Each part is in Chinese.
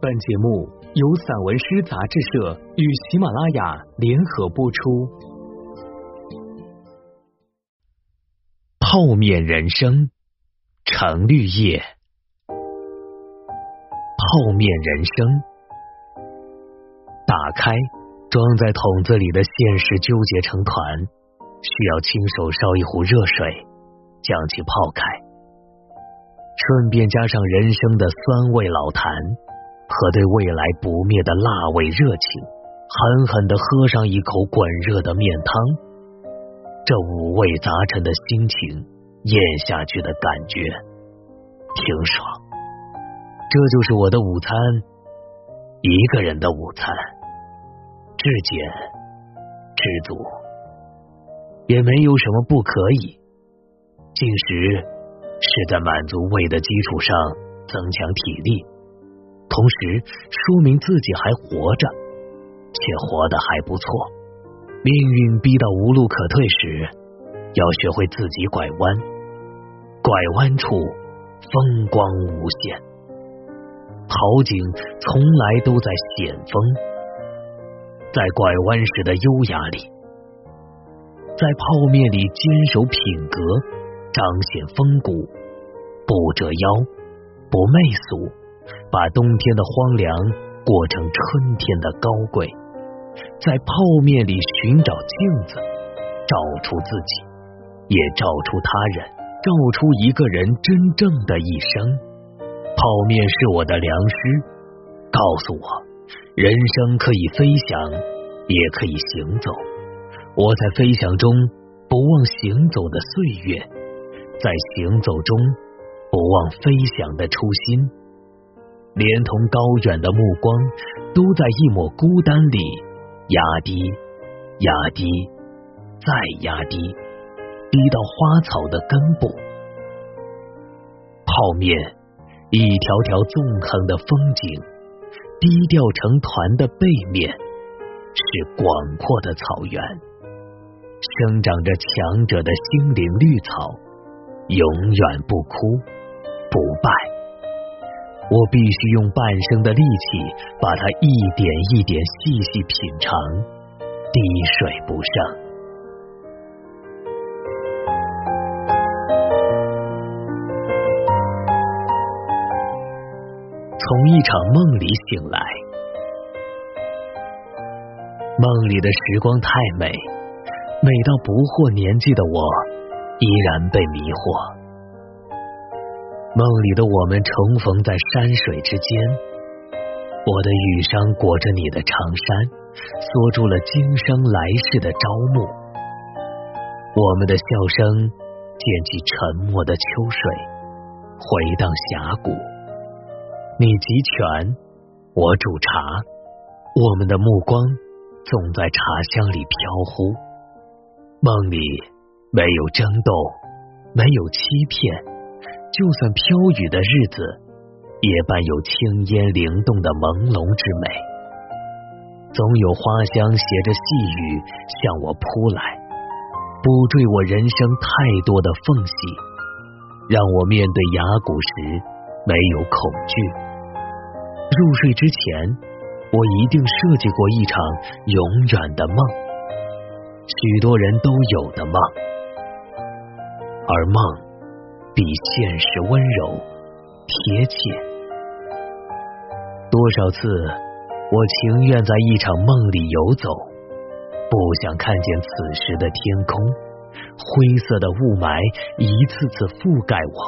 本节目由散文诗杂志社与喜马拉雅联合播出。泡面人生，程绿叶。泡面人生，打开装在桶子里的现实纠结成团，需要亲手烧一壶热水，将其泡开，顺便加上人生的酸味老坛。和对未来不灭的辣味热情，狠狠的喝上一口滚热的面汤，这五味杂陈的心情，咽下去的感觉，挺爽。这就是我的午餐，一个人的午餐，至简知足，也没有什么不可以。进食是在满足胃的基础上增强体力。同时，说明自己还活着，且活得还不错。命运逼到无路可退时，要学会自己拐弯。拐弯处，风光无限。好景从来都在险峰，在拐弯时的优雅里，在泡面里坚守品格，彰显风骨，不折腰，不媚俗。把冬天的荒凉过成春天的高贵，在泡面里寻找镜子，照出自己，也照出他人，照出一个人真正的一生。泡面是我的良师，告诉我，人生可以飞翔，也可以行走。我在飞翔中不忘行走的岁月，在行走中不忘飞翔的初心。连同高远的目光，都在一抹孤单里压低、压低、再压低，低到花草的根部。泡面，一条条纵横的风景，低调成团的背面是广阔的草原，生长着强者的心灵绿草，永远不枯不败。我必须用半生的力气，把它一点一点细细品尝，滴水不剩。从一场梦里醒来，梦里的时光太美，美到不惑年纪的我，依然被迷惑。梦里的我们重逢在山水之间，我的羽裳裹着你的长衫，锁住了今生来世的朝暮。我们的笑声溅起沉默的秋水，回荡峡谷。你集泉，我煮茶，我们的目光总在茶香里飘忽。梦里没有争斗，没有欺骗。就算飘雨的日子，也伴有轻烟灵动的朦胧之美。总有花香携着细雨向我扑来，补缀我人生太多的缝隙，让我面对崖谷时没有恐惧。入睡之前，我一定设计过一场永远的梦，许多人都有的梦，而梦。比现实温柔贴切。多少次，我情愿在一场梦里游走，不想看见此时的天空。灰色的雾霾一次次覆盖我，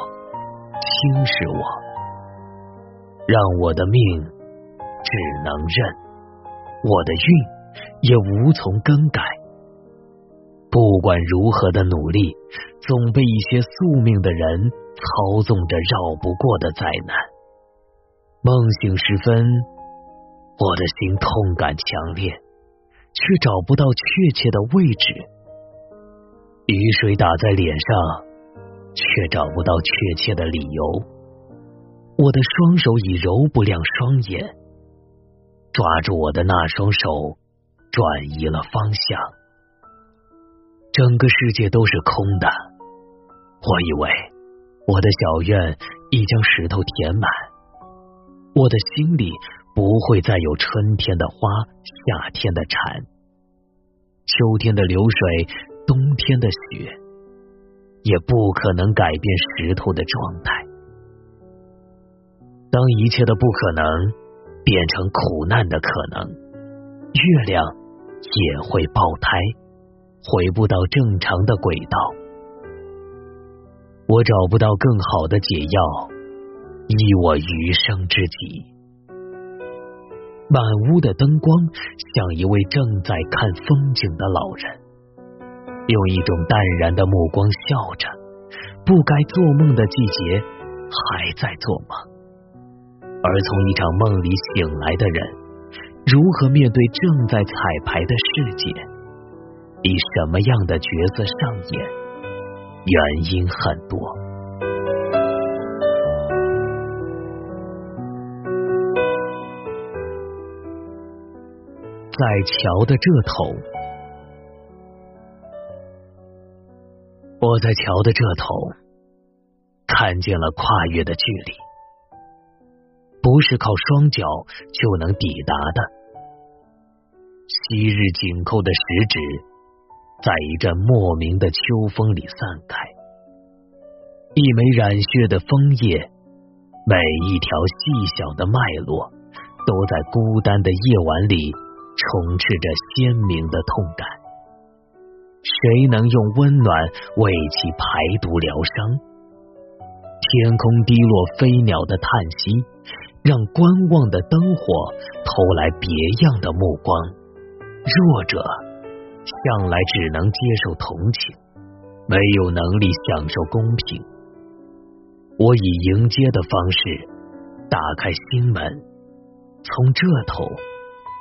侵蚀我，让我的命只能认，我的运也无从更改。不管如何的努力，总被一些宿命的人操纵着绕不过的灾难。梦醒时分，我的心痛感强烈，却找不到确切的位置。雨水打在脸上，却找不到确切的理由。我的双手已揉不亮双眼，抓住我的那双手，转移了方向。整个世界都是空的，我以为我的小院已将石头填满，我的心里不会再有春天的花，夏天的蝉，秋天的流水，冬天的雪，也不可能改变石头的状态。当一切的不可能变成苦难的可能，月亮也会爆胎，回不到正常的轨道。我找不到更好的解药，依我余生之己。满屋的灯光像一位正在看风景的老人，用一种淡然的目光笑着。不该做梦的季节还在做梦，而从一场梦里醒来的人，如何面对正在彩排的世界？以什么样的角色上演？原因很多。在桥的这头，我在桥的这头看见了跨越的距离，不是靠双脚就能抵达的。昔日紧扣的食指，在一阵莫名的秋风里散开，一枚染血的枫叶，每一条细小的脉络，都在孤单的夜晚里。充斥着鲜明的痛感，谁能用温暖为其排毒疗伤？天空低落飞鸟的叹息，让观望的灯火投来别样的目光。弱者向来只能接受同情，没有能力享受公平。我以迎接的方式打开心门，从这头。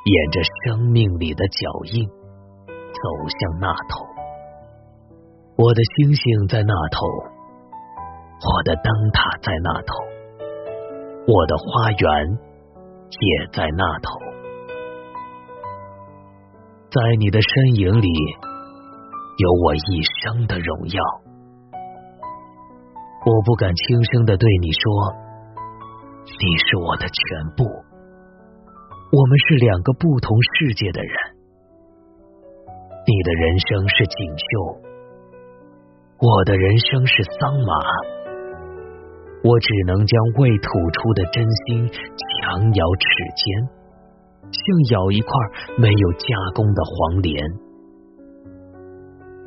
沿着生命里的脚印走向那头，我的星星在那头，我的灯塔在那头，我的花园也在那头。在你的身影里，有我一生的荣耀。我不敢轻声的对你说，你是我的全部。我们是两个不同世界的人，你的人生是锦绣，我的人生是桑麻。我只能将未吐出的真心强咬齿间，像咬一块没有加工的黄连。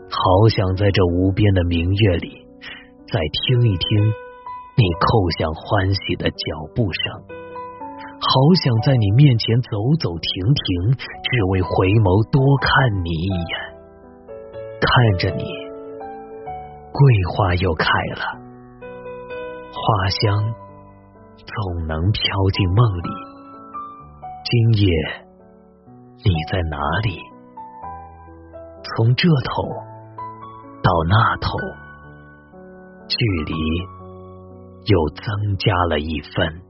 好想在这无边的明月里，再听一听你叩响欢喜的脚步声。好想在你面前走走停停，只为回眸多看你一眼。看着你，桂花又开了，花香总能飘进梦里。今夜你在哪里？从这头到那头，距离又增加了一分。